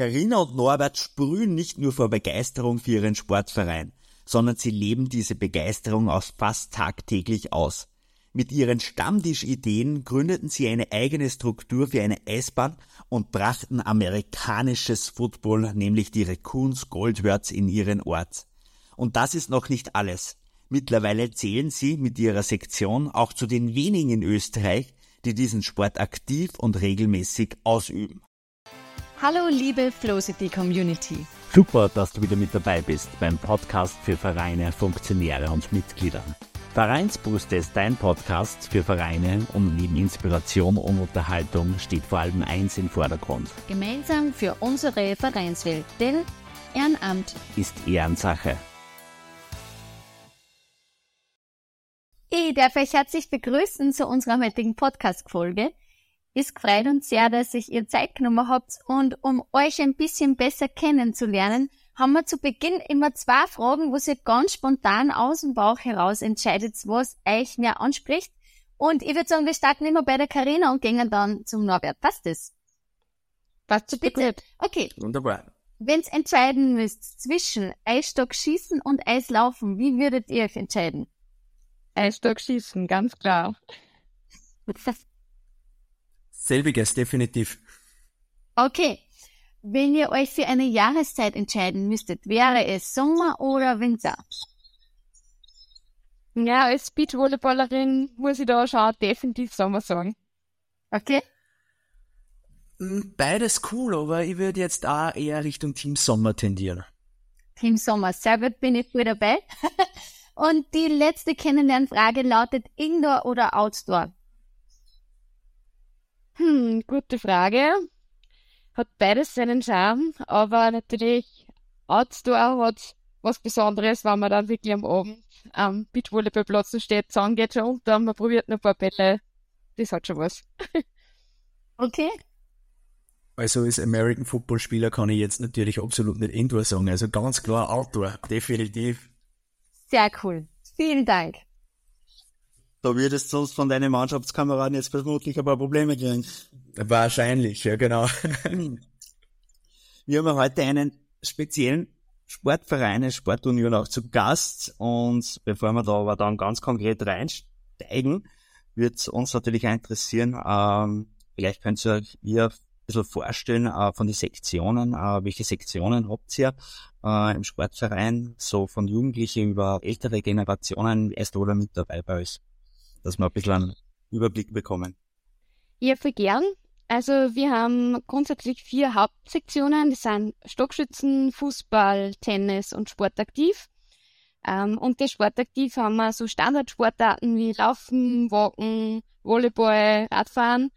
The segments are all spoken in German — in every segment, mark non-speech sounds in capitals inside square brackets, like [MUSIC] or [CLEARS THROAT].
Carina und Norbert sprühen nicht nur vor Begeisterung für ihren Sportverein, sondern sie leben diese Begeisterung auch fast tagtäglich aus. Mit ihren Stammtischideen gründeten sie eine eigene Struktur für eine Eisbahn und brachten amerikanisches Football, nämlich die Raccoons Goldworths, in ihren Ort. Und das ist noch nicht alles. Mittlerweile zählen sie mit ihrer Sektion auch zu den wenigen in Österreich, die diesen Sport aktiv und regelmäßig ausüben. Hallo liebe Flowcity Community. Super, dass du wieder mit dabei bist beim Podcast für Vereine, Funktionäre und Mitglieder. Vereinsbrüste ist dein Podcast für Vereine und neben Inspiration und Unterhaltung steht vor allem eins im Vordergrund. Gemeinsam für unsere Vereinswelt, denn Ehrenamt ist Ehrensache. Ich darf euch herzlich begrüßen zu unserer heutigen Podcast-Folge. Es freut uns sehr, dass ich ihr Zeit genommen habt und um euch ein bisschen besser kennenzulernen, haben wir zu Beginn immer zwei Fragen, wo ihr ganz spontan aus dem Bauch heraus entscheidet, was euch mehr anspricht. Und ich würde sagen, wir starten immer bei der Karina und gehen dann zum Norbert. Passt das? Passt bitte. Okay. Wunderbar. Wenn's entscheiden müsst zwischen Eisstock schießen und Eislaufen, wie würdet ihr euch entscheiden? Eisstock schießen, ganz klar. [LAUGHS] Selbiges, definitiv. Okay. Wenn ihr euch für eine Jahreszeit entscheiden müsstet, wäre es Sommer oder Winter? Ja, als Beachvolleyballerin muss ich da schon definitiv Sommer sagen. Okay. Hm, beides cool, aber ich würde jetzt auch eher Richtung Team Sommer tendieren. Team Sommer, sehr gut, bin ich voll dabei. [LAUGHS] Und die letzte Kennenlernfrage lautet Indoor oder Outdoor? Hm, gute Frage. Hat beides seinen Charme, aber natürlich Outdoor hat was Besonderes, wenn man dann wirklich am Abend am Beachvolleyballplatz steht, Zahn geht schon unter, man probiert noch ein paar Bälle. Das hat schon was. [LAUGHS] okay. Also als American Football Spieler kann ich jetzt natürlich absolut nicht Indoor sagen, also ganz klar Outdoor, definitiv. Sehr cool. Vielen Dank. Da würdest du sonst von deinen Mannschaftskameraden jetzt vermutlich ein paar Probleme kriegen. Wahrscheinlich, ja genau. Wir haben heute einen speziellen Sportverein, eine Sportunion auch zu Gast und bevor wir da aber dann ganz konkret reinsteigen, wird uns natürlich interessieren, ähm, vielleicht könnt ihr euch ihr ein bisschen vorstellen äh, von den Sektionen, äh, welche Sektionen habt ihr äh, im Sportverein, so von Jugendlichen über ältere Generationen, erst oder mit dabei bei euch? Dass wir ein bisschen einen Überblick bekommen. Ja, voll gern. Also wir haben grundsätzlich vier Hauptsektionen. Das sind Stockschützen, Fußball, Tennis und Sportaktiv. Ähm, und die Sportaktiv haben wir so Standardsportarten wie Laufen, Walken, Volleyball, Radfahren.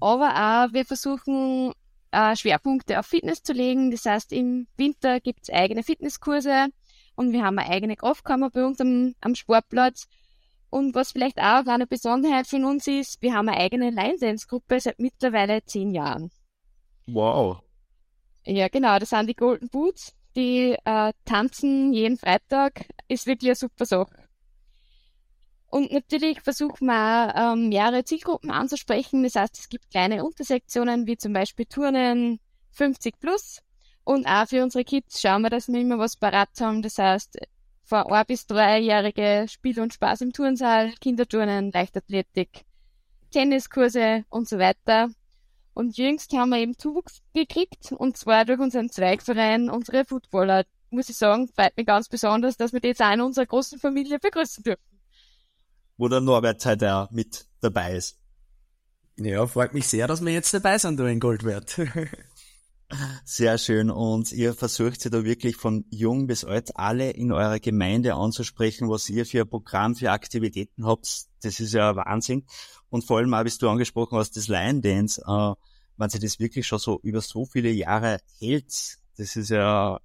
Aber auch wir versuchen äh, Schwerpunkte auf Fitness zu legen. Das heißt, im Winter gibt's eigene Fitnesskurse und wir haben eine eigene Kraftkammer bei uns am, am Sportplatz und was vielleicht auch eine Besonderheit von uns ist, wir haben eine eigene Line Dance Gruppe seit mittlerweile zehn Jahren. Wow. Ja, genau, das sind die Golden Boots. Die äh, tanzen jeden Freitag. Ist wirklich eine super Sache. Und natürlich versuchen wir auch, ähm, mehrere Zielgruppen anzusprechen. Das heißt, es gibt kleine Untersektionen, wie zum Beispiel Turnen 50 plus. Und auch für unsere Kids schauen wir, dass wir immer was parat haben. Das heißt, von ein bis dreijährige Spiel und Spaß im Turnsaal, Kinderturnen, Leichtathletik, Tenniskurse und so weiter. Und jüngst haben wir eben Zuwuchs gekriegt, und zwar durch unseren Zweigverein, unsere Footballer. Muss ich sagen, freut mich ganz besonders, dass wir die jetzt auch in unserer großen Familie begrüßen dürfen. Wo der Norbert heute auch mit dabei ist. Ja, freut mich sehr, dass wir jetzt dabei sind, du in Goldwert. [LAUGHS] Sehr schön. Und ihr versucht sie da wirklich von jung bis alt alle in eurer Gemeinde anzusprechen, was ihr für ein Programm, für Aktivitäten habt. Das ist ja Wahnsinn. Und vor allem auch, wie du angesprochen hast, das Lion Dance, äh, wenn sie das wirklich schon so über so viele Jahre hält, das ist ja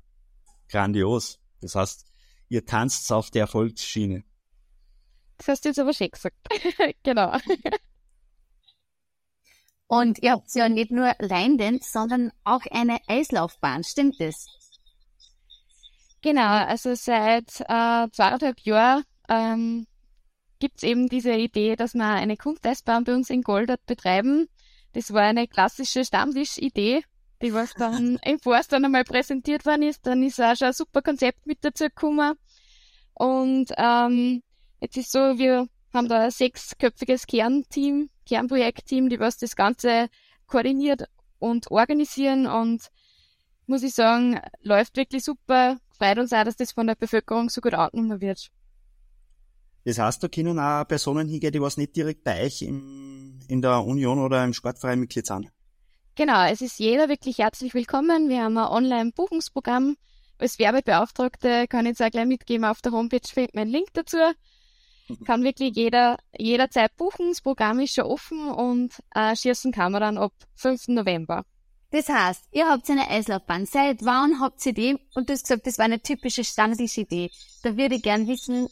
grandios. Das heißt, ihr tanzt auf der Erfolgsschiene. Das hast du jetzt aber schön gesagt. [LAUGHS] genau. Und ihr habt ja nicht nur Line sondern auch eine Eislaufbahn, stimmt das? Genau, also seit äh, zweieinhalb Jahren ähm, gibt es eben diese Idee, dass wir eine Kunsteisbahn bei uns in Goldert betreiben. Das war eine klassische Stammtischidee die was dann [LAUGHS] im Forst dann einmal präsentiert worden ist. Dann ist auch schon ein super Konzept mit dazu gekommen. Und ähm, jetzt ist so, wir haben da ein sechsköpfiges Kernteam, Kernprojektteam, die was das Ganze koordiniert und organisieren und muss ich sagen, läuft wirklich super. Freut uns auch, dass das von der Bevölkerung so gut angenommen wird. Das heißt, da können auch Personen hingehen, die was nicht direkt bei euch im, in der Union oder im Sportverein Mitglied sind. Genau, es ist jeder wirklich herzlich willkommen. Wir haben ein Online-Buchungsprogramm. Als Werbebeauftragte kann ich jetzt auch gleich mitgeben, auf der Homepage findet man einen Link dazu. Kann wirklich jeder jederzeit buchen. Das Programm ist schon offen und äh, schießen kann man dann ab 5. November. Das heißt, ihr habt eine Eislaufbahn. Seit wann habt ihr die? Und du hast gesagt, das war eine typische standardische Idee. Da würde ich gern wissen,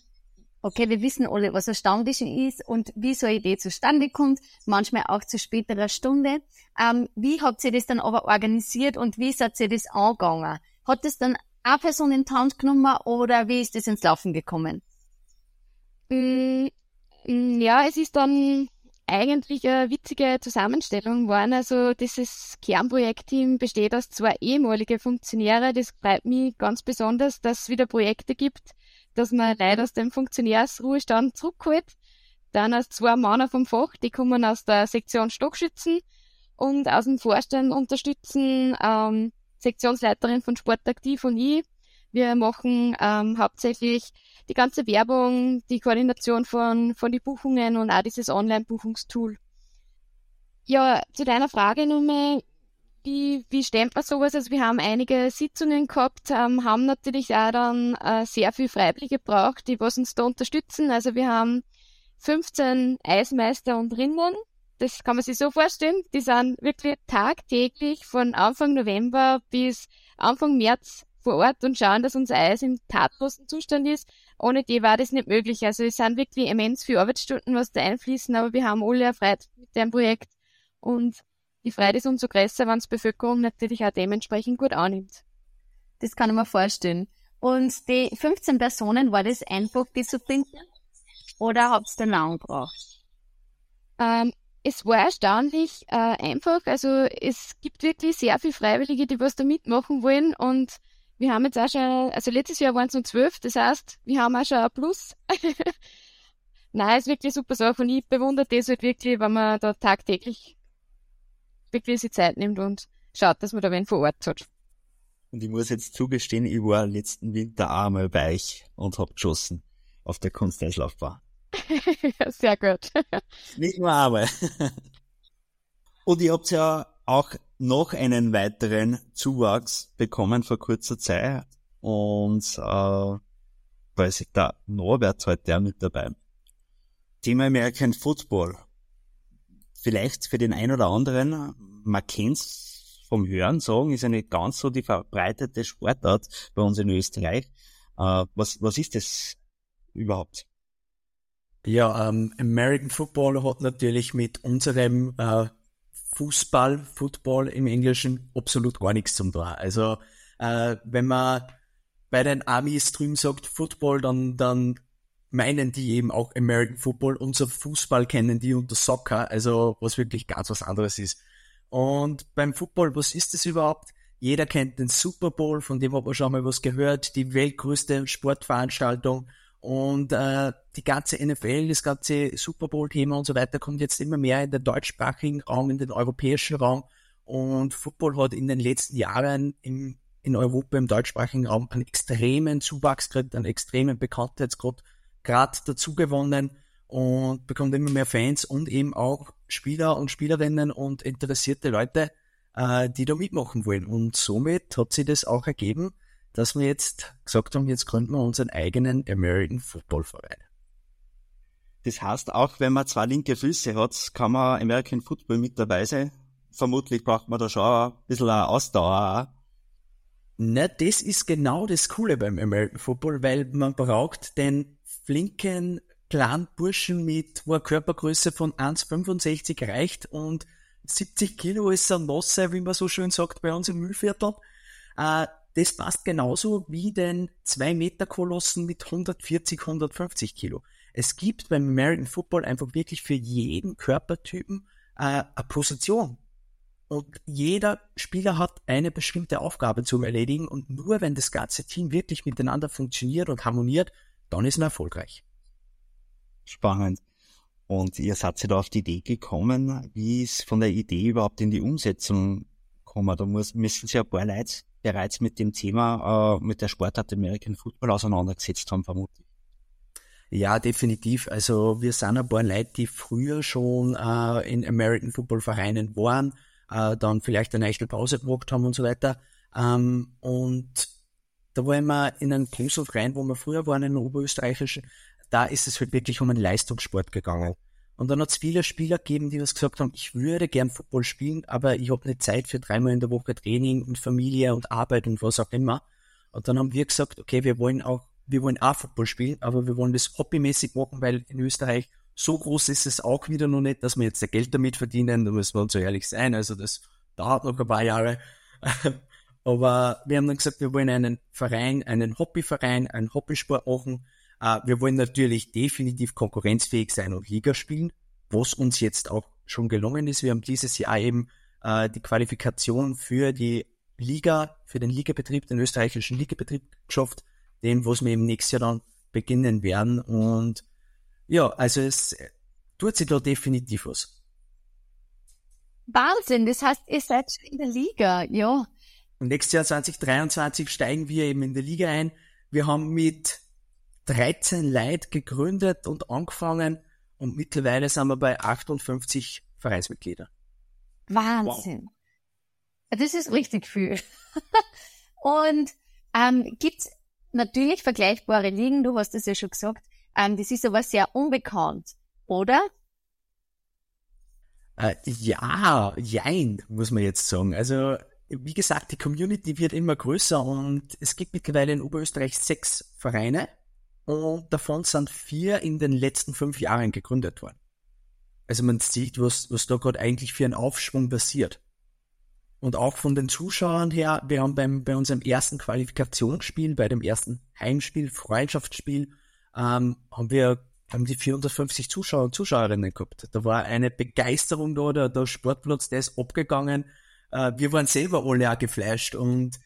okay, wir wissen alle, was ein Stammtisch ist und wie so eine Idee zustande kommt, manchmal auch zu späterer Stunde. Ähm, wie habt ihr das dann aber organisiert und wie seid ihr das angegangen? Hat das dann eine Person in die Hand genommen oder wie ist das ins Laufen gekommen? Mm, ja, es ist dann eigentlich eine witzige Zusammenstellung geworden. Also dieses Kernprojektteam besteht aus zwei ehemalige Funktionäre. Das freut mich ganz besonders, dass es wieder Projekte gibt, dass man Leute aus dem Funktionärsruhestand zurückholt. Dann aus zwei Männer vom Fach, die kommen aus der Sektion Stockschützen und aus dem Vorstand unterstützen ähm, Sektionsleiterin von Sportaktiv und ich. Wir machen ähm, hauptsächlich die ganze Werbung, die Koordination von, von den Buchungen und auch dieses Online-Buchungstool. Ja, zu deiner Frage nochmal, wie, wie stemmt man sowas? Also wir haben einige Sitzungen gehabt, ähm, haben natürlich auch dann äh, sehr viel Freiwillige gebraucht, die was uns da unterstützen. Also wir haben 15 Eismeister und Rinnen. Das kann man sich so vorstellen. Die sind wirklich tagtäglich von Anfang November bis Anfang März vor Ort und schauen, dass unser Eis im tatlosen Zustand ist. Ohne die war das nicht möglich. Also es sind wirklich immens viele Arbeitsstunden, was da einfließen, aber wir haben alle erfreut mit dem Projekt und die Freude ist umso größer, wenn es Bevölkerung natürlich auch dementsprechend gut annimmt. Das kann ich mir vorstellen. Und die 15 Personen, war das einfach, die zu finden? Oder habt ihr lang gebraucht? Ähm, es war erstaunlich äh, einfach. Also es gibt wirklich sehr viele Freiwillige, die was da mitmachen wollen. Und wir haben jetzt auch schon, also letztes Jahr waren es nur zwölf, das heißt, wir haben auch schon ein Plus. [LAUGHS] Nein, ist wirklich super Sache und ich bewundere das halt wirklich, wenn man da tagtäglich wirklich sich Zeit nimmt und schaut, dass man da wen vor Ort hat. Und ich muss jetzt zugestehen, ich war letzten Winter auch mal bei euch und hab geschossen auf der Kunsteislaufbahn. [LAUGHS] Sehr gut. Nicht nur einmal. [LAUGHS] und ihr habt ja auch noch einen weiteren Zuwachs bekommen vor kurzer Zeit. Und äh, weiß ich, der Norbert heute auch mit dabei. Thema American Football vielleicht für den einen oder anderen, man kennt's vom Hören sagen, ist eine ganz so die verbreitete Sportart bei uns in Österreich. Äh, was, was ist das überhaupt? Ja, ähm, American Football hat natürlich mit unserem äh, Fußball, Football im Englischen absolut gar nichts zum tun. Also äh, wenn man bei den Amis drüben sagt Football, dann, dann meinen die eben auch American Football. Unser Fußball kennen die unter Soccer, also was wirklich ganz was anderes ist. Und beim Football, was ist das überhaupt? Jeder kennt den Super Bowl, von dem hat man schon mal was gehört, die weltgrößte Sportveranstaltung. Und äh, die ganze NFL, das ganze Super Bowl-Thema und so weiter kommt jetzt immer mehr in den deutschsprachigen Raum, in den europäischen Raum. Und Football hat in den letzten Jahren im, in Europa, im deutschsprachigen Raum, einen extremen Zuwachs gekriegt, einen extremen Bekanntheitsgrad gerade dazu gewonnen und bekommt immer mehr Fans und eben auch Spieler und Spielerinnen und interessierte Leute, äh, die da mitmachen wollen. Und somit hat sich das auch ergeben, dass wir jetzt gesagt haben, jetzt gründen wir unseren eigenen American Football Verein. Das heißt, auch wenn man zwei linke Füße hat, kann man American Football mit dabei sein. Vermutlich braucht man da schon ein bisschen eine Ausdauer. Na, das ist genau das Coole beim American Football, weil man braucht den flinken kleinen Burschen mit, wo eine Körpergröße von 1,65 reicht und 70 Kilo ist ein Masse, wie man so schön sagt bei uns im Müllviertel. Äh, das passt genauso wie den 2 Meter Kolossen mit 140, 150 Kilo. Es gibt beim American Football einfach wirklich für jeden Körpertypen äh, eine Position. Und jeder Spieler hat eine bestimmte Aufgabe zu erledigen und nur wenn das ganze Team wirklich miteinander funktioniert und harmoniert, dann ist man erfolgreich. Spannend. Und ihr seid ja da auf die Idee gekommen, wie es von der Idee überhaupt in die Umsetzung kommen. Da muss, müssen sich ein paar Leute bereits mit dem Thema, äh, mit der Sportart American Football auseinandergesetzt haben, vermutlich. Ja, definitiv. Also wir sind ein paar Leute, die früher schon äh, in American Football Vereinen waren, äh, dann vielleicht eine echte Pause gemacht haben und so weiter. Ähm, und da waren wir in einem großen Verein, wo wir früher waren, in oberösterreichischen, da ist es halt wirklich um einen Leistungssport gegangen. Und dann hat es viele Spieler gegeben, die was gesagt haben, ich würde gern Football spielen, aber ich habe nicht Zeit für dreimal in der Woche Training und Familie und Arbeit und was auch immer. Und dann haben wir gesagt, okay, wir wollen auch wir wollen auch Football spielen, aber wir wollen das hobbymäßig machen, weil in Österreich so groß ist es auch wieder noch nicht, dass wir jetzt Geld damit verdienen, da müssen wir uns so ehrlich sein, also das dauert noch ein paar Jahre. [LAUGHS] aber wir haben dann gesagt, wir wollen einen Verein, einen Hobbyverein, einen Hobbysport machen. Äh, wir wollen natürlich definitiv konkurrenzfähig sein und Liga spielen, was uns jetzt auch schon gelungen ist. Wir haben dieses Jahr eben äh, die Qualifikation für die Liga, für den Ligabetrieb, den österreichischen Ligabetrieb geschafft dem, was wir im nächsten Jahr dann beginnen werden. Und ja, also es tut sich da definitiv was. Wahnsinn, das heißt, ihr seid schon in der Liga, ja. Und nächstes Jahr 2023 steigen wir eben in die Liga ein. Wir haben mit 13 Leuten gegründet und angefangen und mittlerweile sind wir bei 58 Vereinsmitgliedern. Wahnsinn. Wow. Das ist richtig viel. [LAUGHS] und ähm, gibt's natürlich vergleichbare Ligen, du hast es ja schon gesagt, ähm, das ist aber sehr unbekannt, oder? Äh, ja, jein, muss man jetzt sagen. Also, wie gesagt, die Community wird immer größer und es gibt mittlerweile in Oberösterreich sechs Vereine und davon sind vier in den letzten fünf Jahren gegründet worden. Also man sieht, was, was da gerade eigentlich für ein Aufschwung passiert. Und auch von den Zuschauern her, wir haben beim, bei unserem ersten Qualifikationsspiel, bei dem ersten Heimspiel, Freundschaftsspiel, ähm, haben wir haben die 450 Zuschauer und Zuschauerinnen gehabt. Da war eine Begeisterung da, der, der Sportplatz, der ist abgegangen. Äh, wir waren selber alle auch geflasht und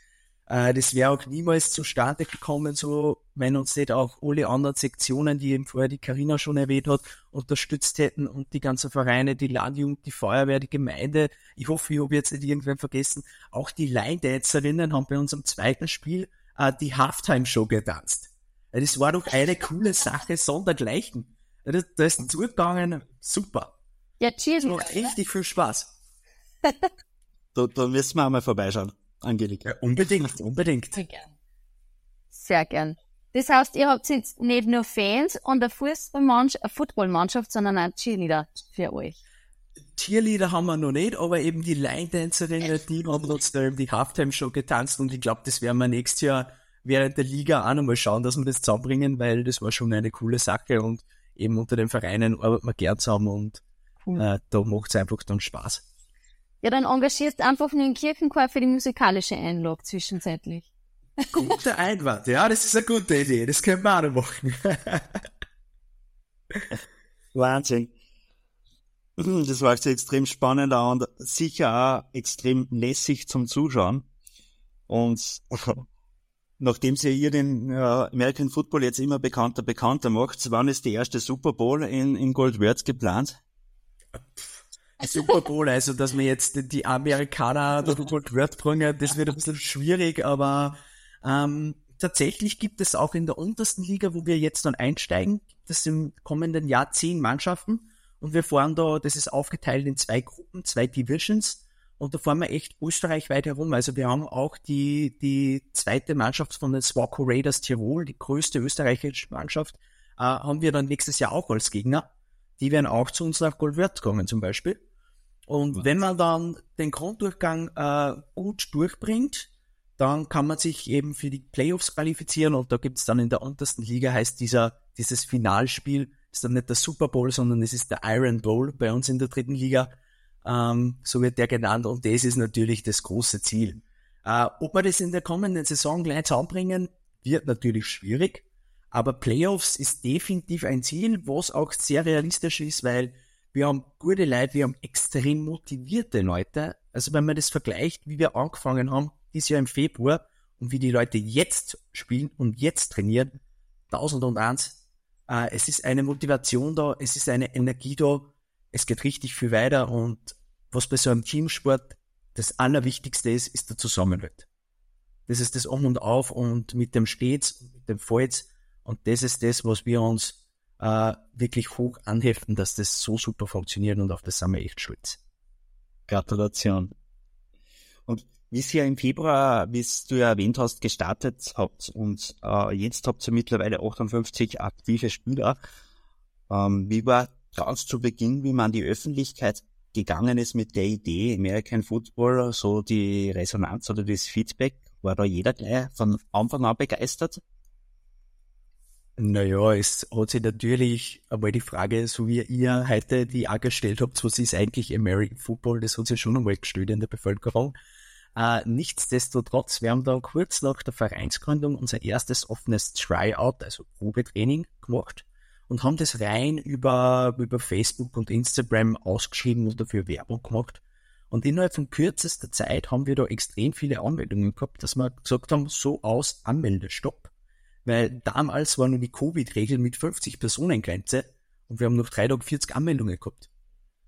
äh, das wäre auch niemals zustande gekommen, so wenn uns nicht auch alle anderen Sektionen, die eben vorher die Karina schon erwähnt hat, unterstützt hätten und die ganzen Vereine, die Landjugend, die Feuerwehr, die Gemeinde. Ich hoffe, ich habe jetzt nicht irgendwann vergessen. Auch die Line-Dancerinnen haben bei unserem zweiten Spiel äh, die Halftime-Show getanzt. Das war doch eine coole Sache, sondergleichen. Da, da ist zugegangen, super. Ja, cheers. richtig viel Spaß. [LAUGHS] da, da müssen wir einmal vorbeischauen. Angelika. Ja, unbedingt, unbedingt. Sehr gern. Sehr gern. Das heißt, ihr habt jetzt nicht nur Fans und eine Fußballmannschaft, Footballmannschaft, sondern auch Cheerleader für euch. Cheerleader haben wir noch nicht, aber eben die Line-Dancerinnen, die haben uns da eben die Halftime-Show getanzt und ich glaube, das werden wir nächstes Jahr während der Liga auch nochmal schauen, dass wir das zusammenbringen, weil das war schon eine coole Sache und eben unter den Vereinen arbeiten wir gern zusammen und cool. äh, da macht es einfach dann Spaß. Ja, dann engagierst einfach nur den Kirchenchor für die musikalische Einlage zwischenzeitlich. Guter Einwand, ja, das ist eine gute Idee, das können wir auch noch machen. [LAUGHS] Wahnsinn. [CLEARS THROAT] Das war jetzt extrem spannend und sicher auch extrem lässig zum Zuschauen. Und [LAUGHS] nachdem sie ihr den ja, American Football jetzt immer bekannter, bekannter macht, wann ist die erste Super Bowl in, in Goldworth geplant? Super Bowl, also dass wir jetzt die Amerikaner durch Word bringen, das wird ein bisschen schwierig, aber ähm, tatsächlich gibt es auch in der untersten Liga, wo wir jetzt dann einsteigen, gibt es im kommenden Jahr zehn Mannschaften und wir fahren da, das ist aufgeteilt in zwei Gruppen, zwei Divisions und da fahren wir echt österreichweit herum. Also wir haben auch die, die zweite Mannschaft von den Swaco Raiders Tirol, die größte österreichische Mannschaft, äh, haben wir dann nächstes Jahr auch als Gegner. Die werden auch zu uns nach Goldwert kommen zum Beispiel. Und Was? wenn man dann den Grunddurchgang äh, gut durchbringt, dann kann man sich eben für die Playoffs qualifizieren und da gibt's dann in der untersten Liga heißt dieser, dieses Finalspiel, ist dann nicht der Super Bowl, sondern es ist der Iron Bowl bei uns in der dritten Liga. Ähm, so wird der genannt und das ist natürlich das große Ziel. Äh, ob wir das in der kommenden Saison gleich zusammenbringen, wird natürlich schwierig, aber Playoffs ist definitiv ein Ziel, was auch sehr realistisch ist, weil wir haben gute Leute, wir haben extrem motivierte Leute Also wenn man das vergleicht, wie wir angefangen haben, dieses Jahr im Februar und wie die Leute jetzt spielen und jetzt trainieren, tausend und eins. Äh, es ist eine Motivation da, es ist eine Energie da, es geht richtig viel weiter und was bei so einem Teamsport das Allerwichtigste ist, ist der Zusammenhalt. Das ist das Um und Auf und mit dem stets, mit dem Fallts und das ist das, was wir uns äh, wirklich hoch anheften, dass das so super funktioniert und auf das sind wir echt stolz. Gratulation. Und wie es ja im Februar, wie es du ja erwähnt hast, gestartet habt und äh, jetzt habt ihr mittlerweile 58 aktive Spieler. Ähm, wie war ganz zu Beginn, wie man die Öffentlichkeit gegangen ist mit der Idee American Football, so die Resonanz oder das Feedback? War da jeder gleich von Anfang an begeistert? Naja, es hat sich natürlich einmal die Frage, so wie ihr heute die auch gestellt habt, was ist eigentlich American Football, das hat sich schon einmal gestellt in der Bevölkerung. Äh, nichtsdestotrotz, wir haben da kurz nach der Vereinsgründung unser erstes offenes Tryout, also Probetraining gemacht und haben das rein über, über Facebook und Instagram ausgeschrieben und dafür Werbung gemacht. Und innerhalb von kürzester Zeit haben wir da extrem viele Anmeldungen gehabt, dass wir gesagt haben, so aus, Anmeldestopp. Weil damals war nur die Covid-Regel mit 50 Personen Grenze und wir haben noch drei Tage 40 Anmeldungen gehabt.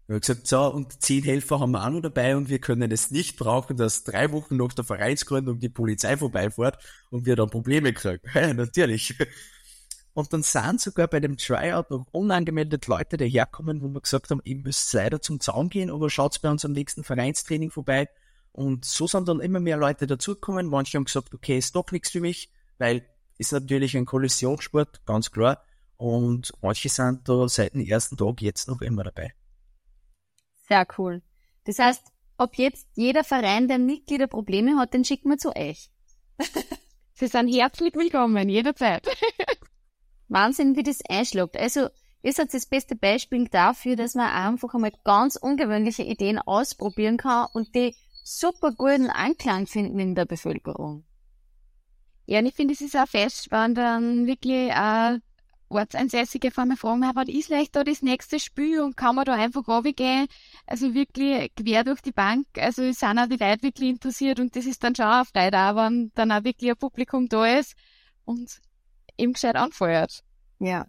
Wir haben gesagt, so, und zehn Helfer haben wir auch noch dabei und wir können es nicht brauchen, dass drei Wochen nach der Vereinsgründung die Polizei vorbeifährt und wir dann Probleme kriegen. [LAUGHS] Ja, natürlich. Und dann sind sogar bei dem Tryout noch unangemeldete Leute daherkommen, wo wir gesagt haben, ihr müsst leider zum Zaun gehen, aber schaut bei unserem nächsten Vereinstraining vorbei. Und so sind dann immer mehr Leute dazugekommen. Manche haben gesagt, okay, ist doch nichts für mich, weil ist natürlich ein Kollisionssport, ganz klar. Und manche sind da seit dem ersten Tag jetzt noch immer dabei. Sehr cool. Das heißt, ob jetzt jeder Verein, der Mitglieder Probleme hat, den schicken wir zu euch. [LAUGHS] Sie sind herzlich willkommen, jederzeit. [LAUGHS] Wahnsinn, wie das einschlägt. Also, ihr seid das beste Beispiel dafür, dass man einfach einmal ganz ungewöhnliche Ideen ausprobieren kann und die super guten Anklang finden in der Bevölkerung. Ja, und ich finde, es ist auch fest, wenn dann wirklich äh, Ortsansässige von mir fragen, was ist vielleicht da das nächste Spiel und kann man da einfach runtergehen? Also wirklich quer durch die Bank. Also es sind auch die Leute wirklich interessiert und das ist dann schon auch Freude, auch wenn dann auch wirklich ein Publikum da ist und eben gescheit anfeuert. Ja,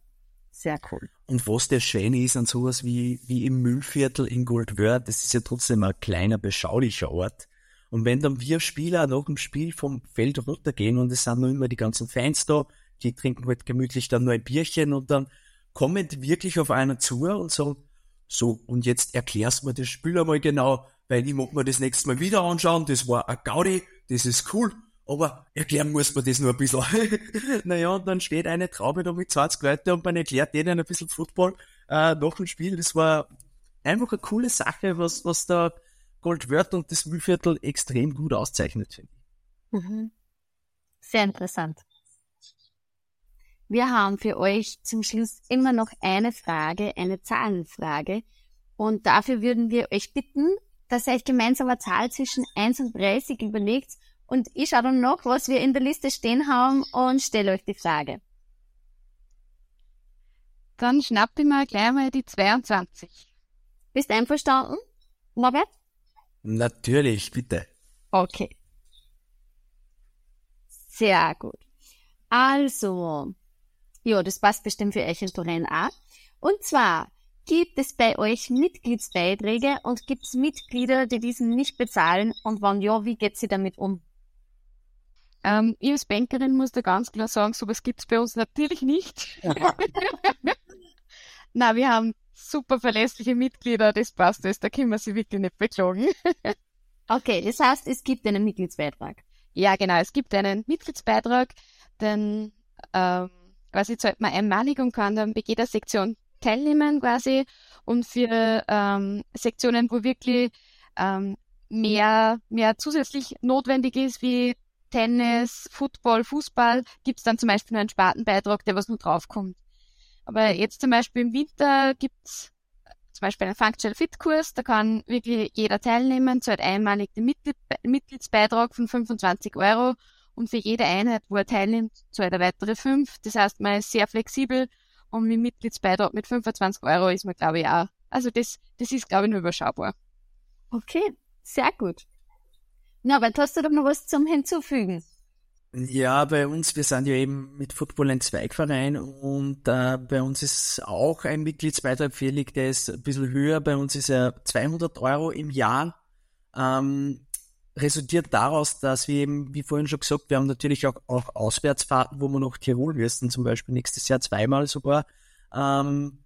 sehr cool. Und was der Schöne ist an sowas wie, wie im Müllviertel in Goldwörth, das ist ja trotzdem ein kleiner, beschaulicher Ort. Und wenn dann wir Spieler nach dem Spiel vom Feld runtergehen und es sind nur immer die ganzen Fans da, die trinken halt gemütlich dann nur ein Bierchen und dann kommen die wirklich auf einer zu und sagen, so, und jetzt erklärst mir das Spiel einmal genau, weil ich mag mir das nächste Mal wieder anschauen, das war ein Gaudi, das ist cool, aber erklären muss man das nur ein bisschen. [LAUGHS] naja, und dann steht eine Traube da mit 20 Leuten und man erklärt denen ein bisschen Football äh, nach dem Spiel. Das war einfach eine coole Sache, was, was da Goldwörth und das Mühlviertel extrem gut auszeichnet, finde ich. Mhm. Sehr interessant. Wir haben für euch zum Schluss immer noch eine Frage, eine Zahlenfrage. Und dafür würden wir euch bitten, dass ihr euch gemeinsam eine Zahl zwischen 1 und 30 überlegt. Und ich schaue dann noch, was wir in der Liste stehen haben und stelle euch die Frage. Dann schnapp ich mal gleich mal die 22. Bist du einverstanden, Norbert? Natürlich, bitte. Okay. Sehr gut. Also, ja, das passt bestimmt für euch in Turin auch. Und zwar gibt es bei euch Mitgliedsbeiträge und gibt es Mitglieder, die diesen nicht bezahlen und wann ja, wie geht sie damit um? Ähm, ich als Bankerin muss da ganz klar sagen, sowas gibt es bei uns natürlich nicht. [LAUGHS] [LAUGHS] Na, wir haben super verlässliche Mitglieder, das passt alles, da können wir sie wirklich nicht beklagen. [LAUGHS] okay, das heißt, es gibt einen Mitgliedsbeitrag. Ja, genau, es gibt einen Mitgliedsbeitrag, denn ähm, quasi zahlt man einmalig und kann dann bei jeder Sektion teilnehmen quasi und für ähm, Sektionen, wo wirklich ähm, mehr, mehr zusätzlich notwendig ist, wie Tennis, Football, Fußball, gibt es dann zum Beispiel einen Spartenbeitrag, der was nur draufkommt. Aber jetzt zum Beispiel im Winter gibt's zum Beispiel einen Functional Fit Kurs, da kann wirklich jeder teilnehmen, zahlt einmalig den Mitgliedsbeitrag von 25 Euro und für jede Einheit, wo er teilnimmt, zahlt er weitere fünf. Das heißt, man ist sehr flexibel und mit Mitgliedsbeitrag mit 25 Euro ist man, glaube ich, auch. Also das, das ist, glaube ich, nur überschaubar. Okay, Sehr gut. Norbert, hast du doch noch was zum Hinzufügen? Ja, bei uns, wir sind ja eben mit Football ein Zweigverein und äh, bei uns ist auch ein Mitgliedsbeitrag fällig, der ist ein bisschen höher. Bei uns ist er 200 Euro im Jahr. Ähm, resultiert daraus, dass wir eben, wie vorhin schon gesagt, wir haben natürlich auch, auch Auswärtsfahrten, wo wir nach Tirol müssen, zum Beispiel nächstes Jahr zweimal sogar. Ähm,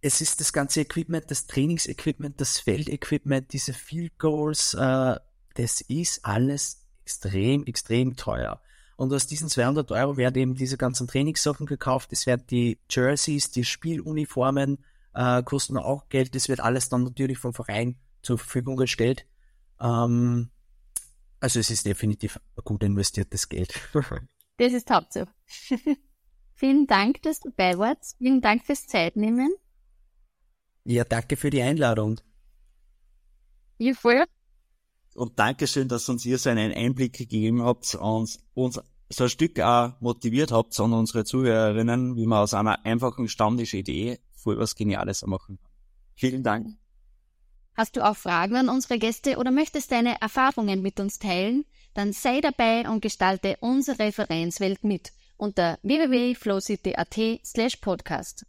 es ist das ganze Equipment, das Trainingsequipment, das Feldequipment, diese Field Goals, äh, das ist alles extrem, extrem teuer. Und aus diesen 200 Euro werden eben diese ganzen Trainingssachen gekauft. Es werden die Jerseys, die Spieluniformen äh, kosten auch Geld. Das wird alles dann natürlich vom Verein zur Verfügung gestellt. Ähm, also es ist definitiv gut investiertes Geld. [LAUGHS] das ist Hauptsache. [LAUGHS] Vielen Dank, dass du dabei warst. Vielen Dank fürs Zeitnehmen. Ja, danke für die Einladung. Ja, voll. Und Dankeschön, dass uns hier so einen Einblick gegeben habt und uns so ein Stück auch motiviert habt, sondern unsere Zuhörerinnen, wie man aus einer einfachen stammtischen Idee voll was Geniales machen kann. Vielen Dank. Hast du auch Fragen an unsere Gäste oder möchtest deine Erfahrungen mit uns teilen? Dann sei dabei und gestalte unsere Referenzwelt mit unter www.flowcity.at slash podcast.